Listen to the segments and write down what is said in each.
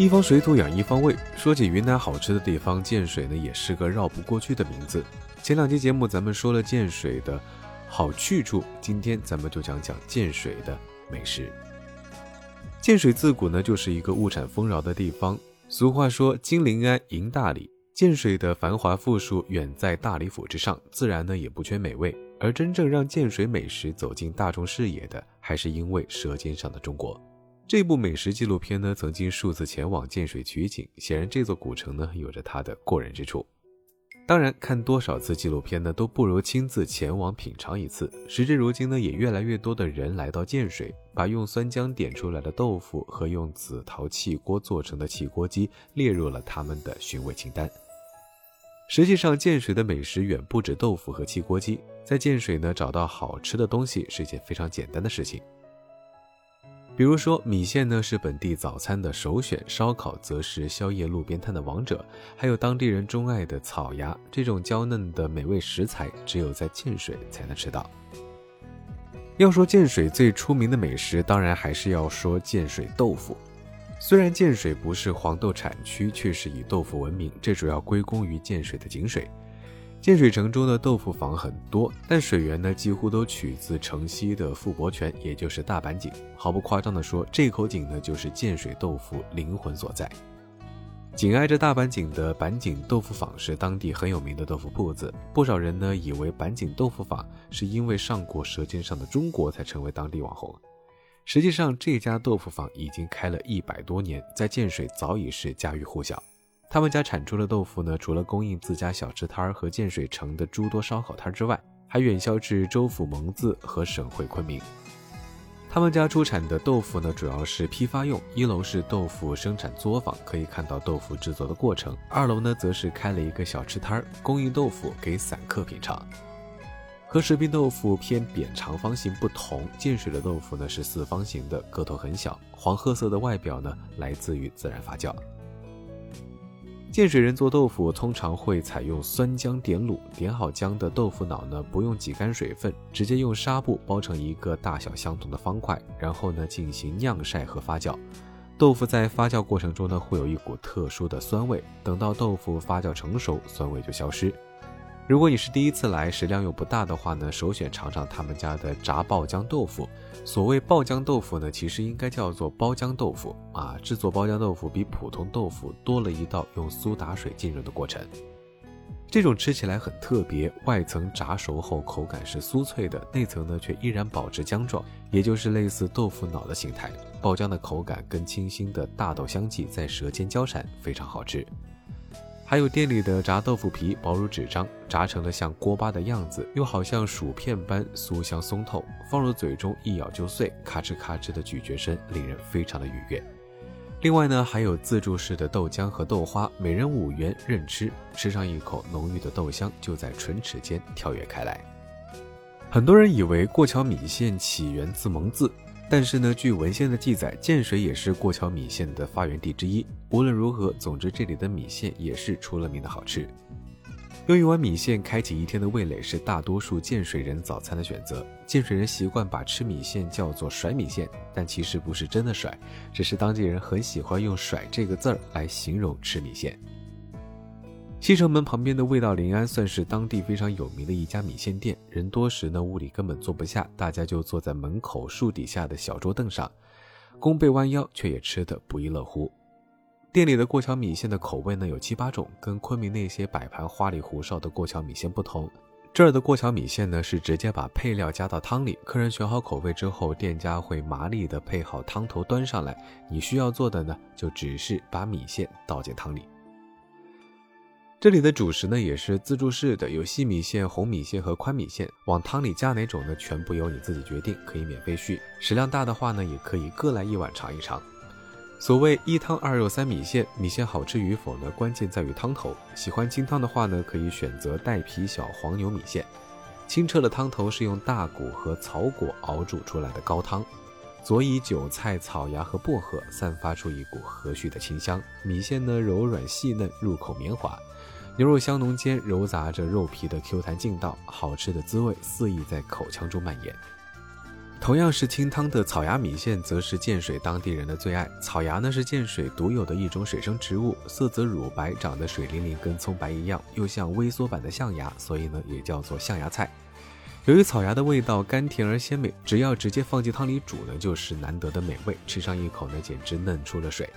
一方水土养一方味。说起云南好吃的地方，建水呢也是个绕不过去的名字。前两期节目咱们说了建水的好去处，今天咱们就讲讲建水的美食。建水自古呢就是一个物产丰饶的地方，俗话说金临安迎大理。建水的繁华富庶远在大理府之上，自然呢也不缺美味。而真正让建水美食走进大众视野的，还是因为《舌尖上的中国》这部美食纪录片呢，曾经数次前往建水取景，显然这座古城呢，有着它的过人之处。当然，看多少次纪录片呢，都不如亲自前往品尝一次。时至如今呢，也越来越多的人来到建水，把用酸浆点出来的豆腐和用紫陶气锅做成的汽锅鸡列入了他们的寻味清单。实际上，建水的美食远不止豆腐和汽锅鸡。在建水呢，找到好吃的东西是一件非常简单的事情。比如说，米线呢是本地早餐的首选，烧烤则是宵夜路边摊的王者。还有当地人钟爱的草芽，这种娇嫩的美味食材，只有在建水才能吃到。要说建水最出名的美食，当然还是要说建水豆腐。虽然建水不是黄豆产区，却是以豆腐闻名，这主要归功于建水的井水。建水城中的豆腐坊很多，但水源呢几乎都取自城西的富伯泉，也就是大板井。毫不夸张地说，这口井呢就是建水豆腐灵魂所在。紧挨着大板井的板井豆腐坊是当地很有名的豆腐铺子，不少人呢以为板井豆腐坊是因为上过《舌尖上的中国》才成为当地网红。实际上，这家豆腐坊已经开了一百多年，在建水早已是家喻户晓。他们家产出的豆腐呢，除了供应自家小吃摊儿和建水城的诸多烧烤摊之外，还远销至州府蒙自和省会昆明。他们家出产的豆腐呢，主要是批发用。一楼是豆腐生产作坊，可以看到豆腐制作的过程；二楼呢，则是开了一个小吃摊儿，供应豆腐给散客品尝。和石壁豆腐偏扁长方形不同，建水的豆腐呢是四方形的，个头很小，黄褐色的外表呢来自于自然发酵。建水人做豆腐通常会采用酸浆点卤，点好浆的豆腐脑呢不用挤干水分，直接用纱布包成一个大小相同的方块，然后呢进行晾晒和发酵。豆腐在发酵过程中呢会有一股特殊的酸味，等到豆腐发酵成熟，酸味就消失。如果你是第一次来，食量又不大的话呢，首选尝尝他们家的炸爆浆豆腐。所谓爆浆豆腐呢，其实应该叫做包浆豆腐啊。制作包浆豆腐比普通豆腐多了一道用苏打水浸润的过程。这种吃起来很特别，外层炸熟后口感是酥脆的，内层呢却依然保持浆状，也就是类似豆腐脑的形态。爆浆的口感跟清新的大豆香气在舌尖交缠，非常好吃。还有店里的炸豆腐皮，薄如纸张，炸成了像锅巴的样子，又好像薯片般酥香松透，放入嘴中一咬就碎，咔哧咔哧的咀嚼声令人非常的愉悦。另外呢，还有自助式的豆浆和豆花，每人五元任吃，吃上一口，浓郁的豆香就在唇齿间跳跃开来。很多人以为过桥米线起源自蒙自。但是呢，据文献的记载，建水也是过桥米线的发源地之一。无论如何，总之这里的米线也是出了名的好吃。用一碗米线开启一天的味蕾，是大多数建水人早餐的选择。建水人习惯把吃米线叫做甩米线，但其实不是真的甩，只是当地人很喜欢用甩这个字儿来形容吃米线。西城门旁边的味道临安算是当地非常有名的一家米线店，人多时呢屋里根本坐不下，大家就坐在门口树底下的小桌凳上，弓背弯腰，却也吃得不亦乐乎。店里的过桥米线的口味呢有七八种，跟昆明那些摆盘花里胡哨的过桥米线不同，这儿的过桥米线呢是直接把配料加到汤里，客人选好口味之后，店家会麻利的配好汤头端上来，你需要做的呢就只是把米线倒进汤里。这里的主食呢也是自助式的，有细米线、红米线和宽米线。往汤里加哪种呢？全部由你自己决定，可以免费续。食量大的话呢，也可以各来一碗尝一尝。所谓一汤二肉三米线，米线好吃与否呢，关键在于汤头。喜欢清汤的话呢，可以选择带皮小黄牛米线。清澈的汤头是用大骨和草果熬煮出来的高汤，佐以韭菜、草芽和薄荷，散发出一股和煦的清香。米线呢柔软细嫩，入口绵滑。牛肉香浓间揉杂着肉皮的 Q 弹劲道，好吃的滋味肆意在口腔中蔓延。同样是清汤的草芽米线，则是建水当地人的最爱。草芽呢是建水独有的一种水生植物，色泽乳白，长得水灵灵，跟葱白一样，又像微缩版的象牙，所以呢也叫做象牙菜。由于草芽的味道甘甜而鲜美，只要直接放进汤里煮呢，就是难得的美味。吃上一口呢，简直嫩出了水。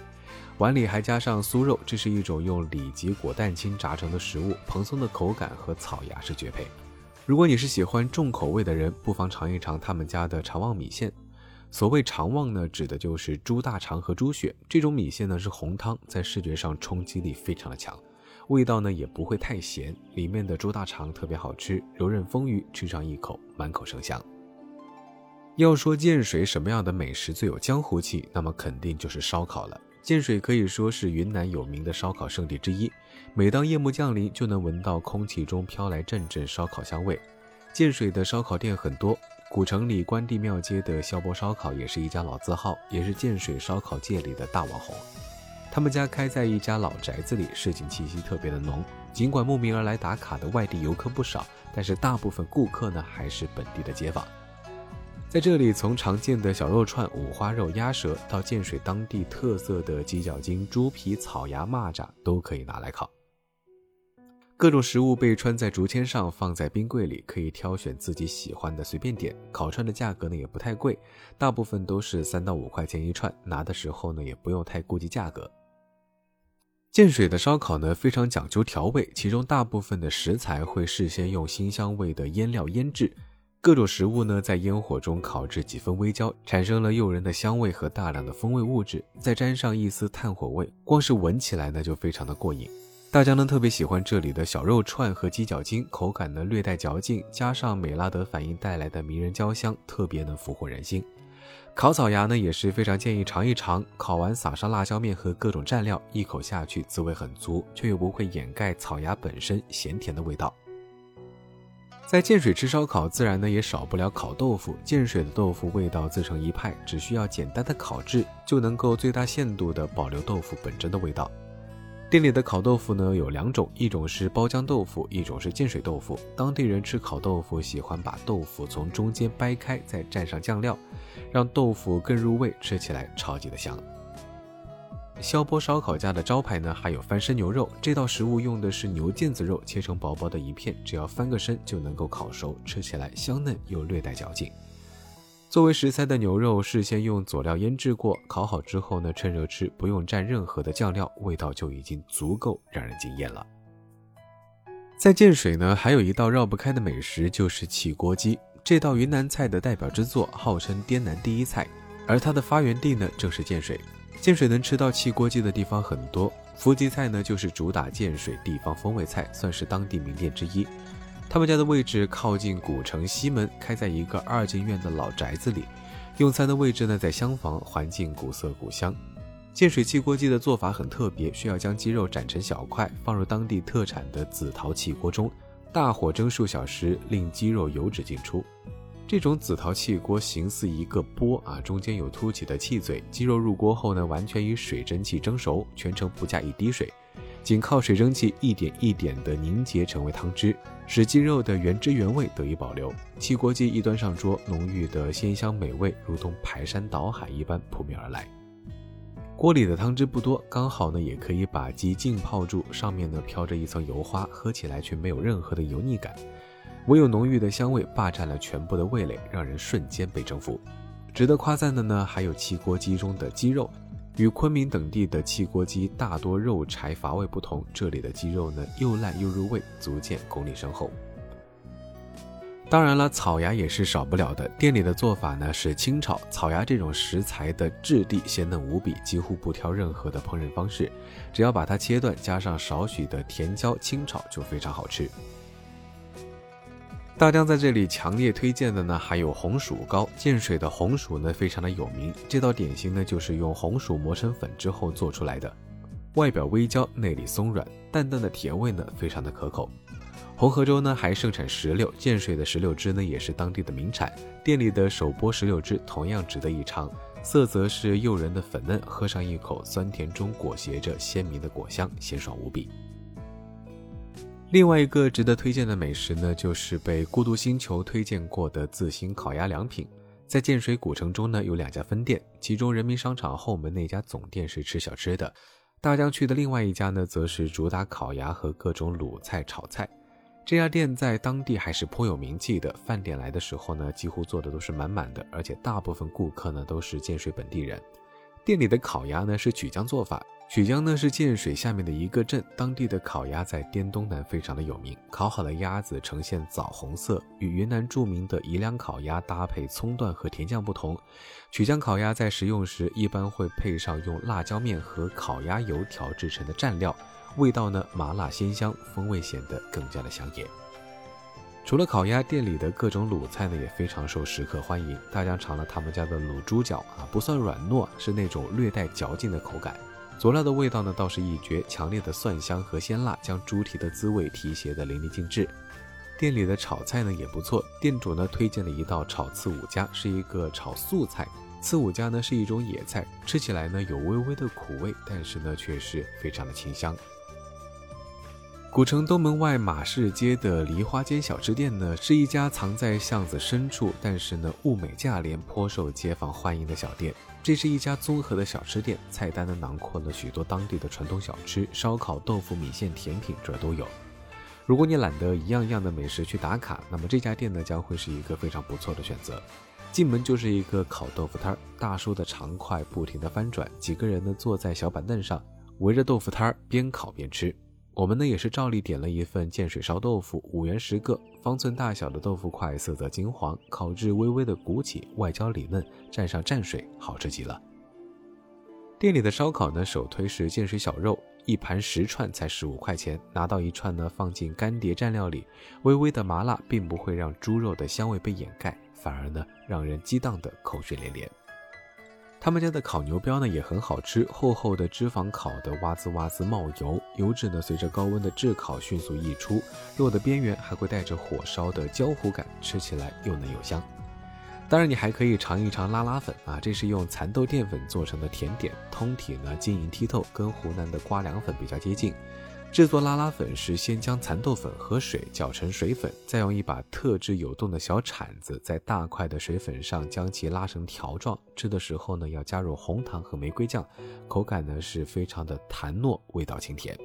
碗里还加上酥肉，这是一种用里脊果蛋清炸成的食物，蓬松的口感和草芽是绝配。如果你是喜欢重口味的人，不妨尝一尝他们家的肠旺米线。所谓肠旺呢，指的就是猪大肠和猪血。这种米线呢是红汤，在视觉上冲击力非常的强，味道呢也不会太咸。里面的猪大肠特别好吃，柔韧丰腴，吃上一口满口生香。要说建水什么样的美食最有江湖气，那么肯定就是烧烤了。建水可以说是云南有名的烧烤圣地之一，每当夜幕降临，就能闻到空气中飘来阵阵烧烤香味。建水的烧烤店很多，古城里关帝庙街的萧波烧烤也是一家老字号，也是建水烧烤界里的大网红。他们家开在一家老宅子里，市井气息特别的浓。尽管慕名而来打卡的外地游客不少，但是大部分顾客呢还是本地的街坊。在这里，从常见的小肉串、五花肉、鸭舌，到建水当地特色的鸡脚筋、猪皮、草芽、蚂蚱，都可以拿来烤。各种食物被穿在竹签上，放在冰柜里，可以挑选自己喜欢的，随便点。烤串的价格呢也不太贵，大部分都是三到五块钱一串，拿的时候呢也不用太顾及价格。建水的烧烤呢非常讲究调味，其中大部分的食材会事先用辛香味的腌料腌制。各种食物呢，在烟火中烤至几分微焦，产生了诱人的香味和大量的风味物质，再沾上一丝炭火味，光是闻起来呢就非常的过瘾。大家呢特别喜欢这里的小肉串和鸡脚筋，口感呢略带嚼劲，加上美拉德反应带来的迷人焦香，特别能俘获人心。烤草芽呢也是非常建议尝一尝，烤完撒上辣椒面和各种蘸料，一口下去滋味很足，却又不会掩盖草芽本身咸甜的味道。在建水吃烧烤，自然呢也少不了烤豆腐。建水的豆腐味道自成一派，只需要简单的烤制，就能够最大限度的保留豆腐本真的味道。店里的烤豆腐呢有两种，一种是包浆豆腐，一种是建水豆腐。当地人吃烤豆腐喜欢把豆腐从中间掰开，再蘸上酱料，让豆腐更入味，吃起来超级的香。萧波烧烤家的招牌呢，还有翻身牛肉。这道食物用的是牛腱子肉，切成薄薄的一片，只要翻个身就能够烤熟，吃起来香嫩又略带嚼劲。作为食材的牛肉，事先用佐料腌制过，烤好之后呢，趁热吃，不用蘸任何的酱料，味道就已经足够让人惊艳了。在建水呢，还有一道绕不开的美食就是汽锅鸡，这道云南菜的代表之作，号称滇南第一菜，而它的发源地呢，正是建水。建水能吃到汽锅鸡的地方很多，福吉菜呢就是主打建水地方风味菜，算是当地名店之一。他们家的位置靠近古城西门，开在一个二进院的老宅子里。用餐的位置呢在厢房，环境古色古香。建水汽锅鸡的做法很特别，需要将鸡肉斩成小块，放入当地特产的紫陶汽锅中，大火蒸数小时，令鸡肉油脂尽出。这种紫陶器锅形似一个钵啊，中间有凸起的气嘴。鸡肉入锅后呢，完全以水蒸气蒸熟，全程不加一滴水，仅靠水蒸气一点一点的凝结成为汤汁，使鸡肉的原汁原味得以保留。汽锅鸡一端上桌，浓郁的鲜香美味如同排山倒海一般扑面而来。锅里的汤汁不多，刚好呢，也可以把鸡浸泡住，上面呢飘着一层油花，喝起来却没有任何的油腻感。唯有浓郁的香味霸占了全部的味蕾，让人瞬间被征服。值得夸赞的呢，还有汽锅鸡中的鸡肉，与昆明等地的汽锅鸡大多肉柴乏味不同，这里的鸡肉呢又烂又入味，足见功力深厚。当然了，草芽也是少不了的。店里的做法呢是清炒草芽，这种食材的质地鲜嫩无比，几乎不挑任何的烹饪方式，只要把它切断，加上少许的甜椒清炒，就非常好吃。大江在这里强烈推荐的呢，还有红薯糕。建水的红薯呢，非常的有名。这道点心呢，就是用红薯磨成粉之后做出来的，外表微焦，内里松软，淡淡的甜味呢，非常的可口。红河州呢，还盛产石榴，建水的石榴汁呢，也是当地的名产。店里的手剥石榴汁同样值得一尝，色泽是诱人的粉嫩，喝上一口，酸甜中裹挟着鲜明的果香，鲜爽无比。另外一个值得推荐的美食呢，就是被孤独星球推荐过的自兴烤鸭良品。在建水古城中呢，有两家分店，其中人民商场后门那家总店是吃小吃的，大江区的另外一家呢，则是主打烤鸭和各种卤菜炒菜。这家店在当地还是颇有名气的，饭点来的时候呢，几乎坐的都是满满的，而且大部分顾客呢都是建水本地人。店里的烤鸭呢是曲江做法。曲江呢是建水下面的一个镇，当地的烤鸭在滇东南非常的有名。烤好的鸭子呈现枣红色，与云南著名的宜良烤鸭搭配葱段和甜酱不同。曲江烤鸭在食用时一般会配上用辣椒面和烤鸭油调制成的蘸料，味道呢麻辣鲜香，风味显得更加的香艳。除了烤鸭，店里的各种卤菜呢也非常受食客欢迎。大家尝了他们家的卤猪脚啊，不算软糯，是那种略带嚼劲的口感。佐料的味道呢倒是一绝，强烈的蒜香和鲜辣将猪蹄的滋味提携得淋漓尽致。店里的炒菜呢也不错，店主呢推荐了一道炒刺五加，是一个炒素菜。刺五加呢是一种野菜，吃起来呢有微微的苦味，但是呢却是非常的清香。古城东门外马市街的梨花间小吃店呢，是一家藏在巷子深处，但是呢物美价廉，颇受街坊欢迎的小店。这是一家综合的小吃店，菜单呢囊括了许多当地的传统小吃，烧烤、豆腐、米线、甜品这都有。如果你懒得一样样的美食去打卡，那么这家店呢将会是一个非常不错的选择。进门就是一个烤豆腐摊儿，大叔的长筷不停的翻转，几个人呢坐在小板凳上，围着豆腐摊儿边烤边吃。我们呢也是照例点了一份建水烧豆腐，五元十个，方寸大小的豆腐块，色泽金黄，烤至微微的鼓起，外焦里嫩，蘸上蘸水，好吃极了。店里的烧烤呢，首推是建水小肉，一盘十串才十五块钱，拿到一串呢，放进干碟蘸料里，微微的麻辣，并不会让猪肉的香味被掩盖，反而呢，让人激荡的口水连连。他们家的烤牛膘呢也很好吃，厚厚的脂肪烤得哇滋哇滋冒油，油脂呢随着高温的炙烤迅速溢出，肉的边缘还会带着火烧的焦糊感，吃起来又嫩又香。当然，你还可以尝一尝拉拉粉啊，这是用蚕豆淀粉做成的甜点，通体呢晶莹剔透，跟湖南的瓜凉粉比较接近。制作拉拉粉是先将蚕豆粉和水搅成水粉，再用一把特制有洞的小铲子在大块的水粉上将其拉成条状。吃的时候呢，要加入红糖和玫瑰酱，口感呢是非常的弹糯，味道清甜。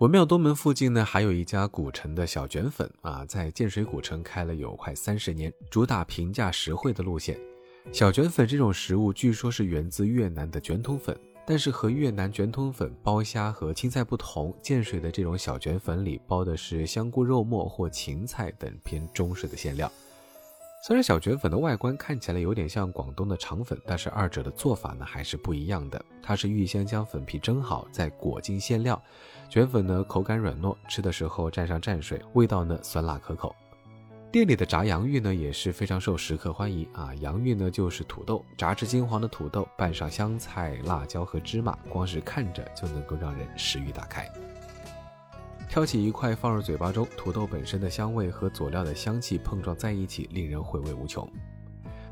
文庙东门附近呢，还有一家古城的小卷粉啊，在建水古城开了有快三十年，主打平价实惠的路线。小卷粉这种食物，据说是源自越南的卷筒粉。但是和越南卷筒粉包虾和青菜不同，建水的这种小卷粉里包的是香菇、肉末或芹菜等偏中式的馅料。虽然小卷粉的外观看起来有点像广东的肠粉，但是二者的做法呢还是不一样的。它是预先将粉皮蒸好，再裹进馅料，卷粉呢口感软糯，吃的时候蘸上蘸水，味道呢酸辣可口。店里的炸洋芋呢也是非常受食客欢迎啊！洋芋呢就是土豆，炸至金黄的土豆，拌上香菜、辣椒和芝麻，光是看着就能够让人食欲大开。挑起一块放入嘴巴中，土豆本身的香味和佐料的香气碰撞在一起，令人回味无穷。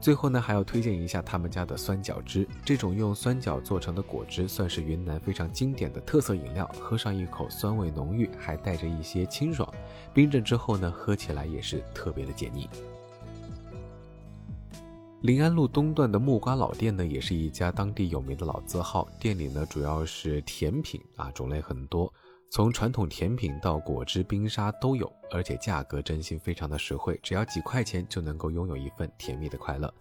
最后呢，还要推荐一下他们家的酸角汁。这种用酸角做成的果汁，算是云南非常经典的特色饮料。喝上一口，酸味浓郁，还带着一些清爽。冰镇之后呢，喝起来也是特别的解腻。临安路东段的木瓜老店呢，也是一家当地有名的老字号。店里呢，主要是甜品啊，种类很多。从传统甜品到果汁、冰沙都有，而且价格真心非常的实惠，只要几块钱就能够拥有一份甜蜜的快乐。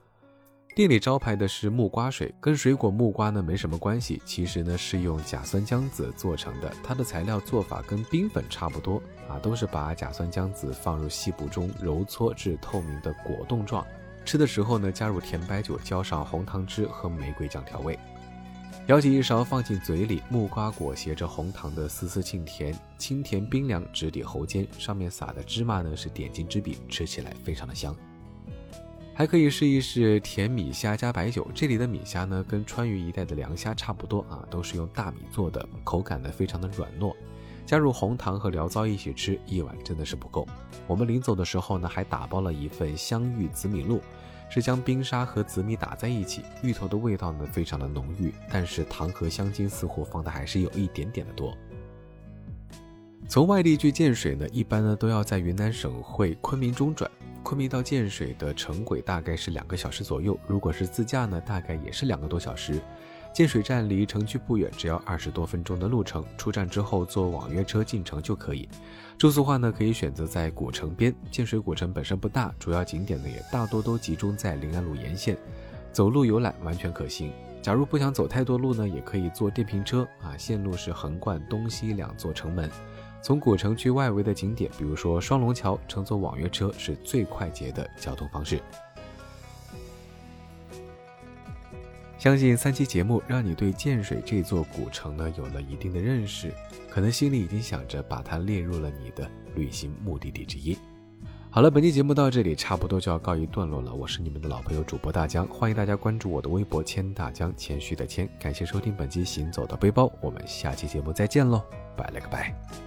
店里招牌的是木瓜水，跟水果木瓜呢没什么关系，其实呢是用甲酸浆子做成的。它的材料做法跟冰粉差不多啊，都是把甲酸浆子放入细布中揉搓至透明的果冻状，吃的时候呢加入甜白酒，浇上红糖汁和玫瑰酱调味。舀起一勺放进嘴里，木瓜裹挟着红糖的丝丝沁甜，清甜冰凉，直抵喉间。上面撒的芝麻呢是点睛之笔，吃起来非常的香。还可以试一试甜米虾加白酒，这里的米虾呢跟川渝一带的凉虾差不多啊，都是用大米做的，口感呢非常的软糯。加入红糖和醪糟一起吃，一碗真的是不够。我们临走的时候呢，还打包了一份香芋紫米露。是将冰沙和紫米打在一起，芋头的味道呢非常的浓郁，但是糖和香精似乎放的还是有一点点的多。从外地去建水呢，一般呢都要在云南省会昆明中转。昆明到建水的城轨大概是两个小时左右，如果是自驾呢，大概也是两个多小时。建水站离城区不远，只要二十多分钟的路程。出站之后坐网约车进城就可以。住宿话呢，可以选择在古城边。建水古城本身不大，主要景点呢也大多都集中在临安路沿线，走路游览完全可行。假如不想走太多路呢，也可以坐电瓶车啊，线路是横贯东西两座城门。从古城区外围的景点，比如说双龙桥，乘坐网约车是最快捷的交通方式。相信三期节目让你对建水这座古城呢有了一定的认识，可能心里已经想着把它列入了你的旅行目的地之一。好了，本期节目到这里差不多就要告一段落了。我是你们的老朋友主播大江，欢迎大家关注我的微博“谦大江”，谦虚的谦。感谢收听本期《行走的背包》，我们下期节目再见喽，拜了个拜。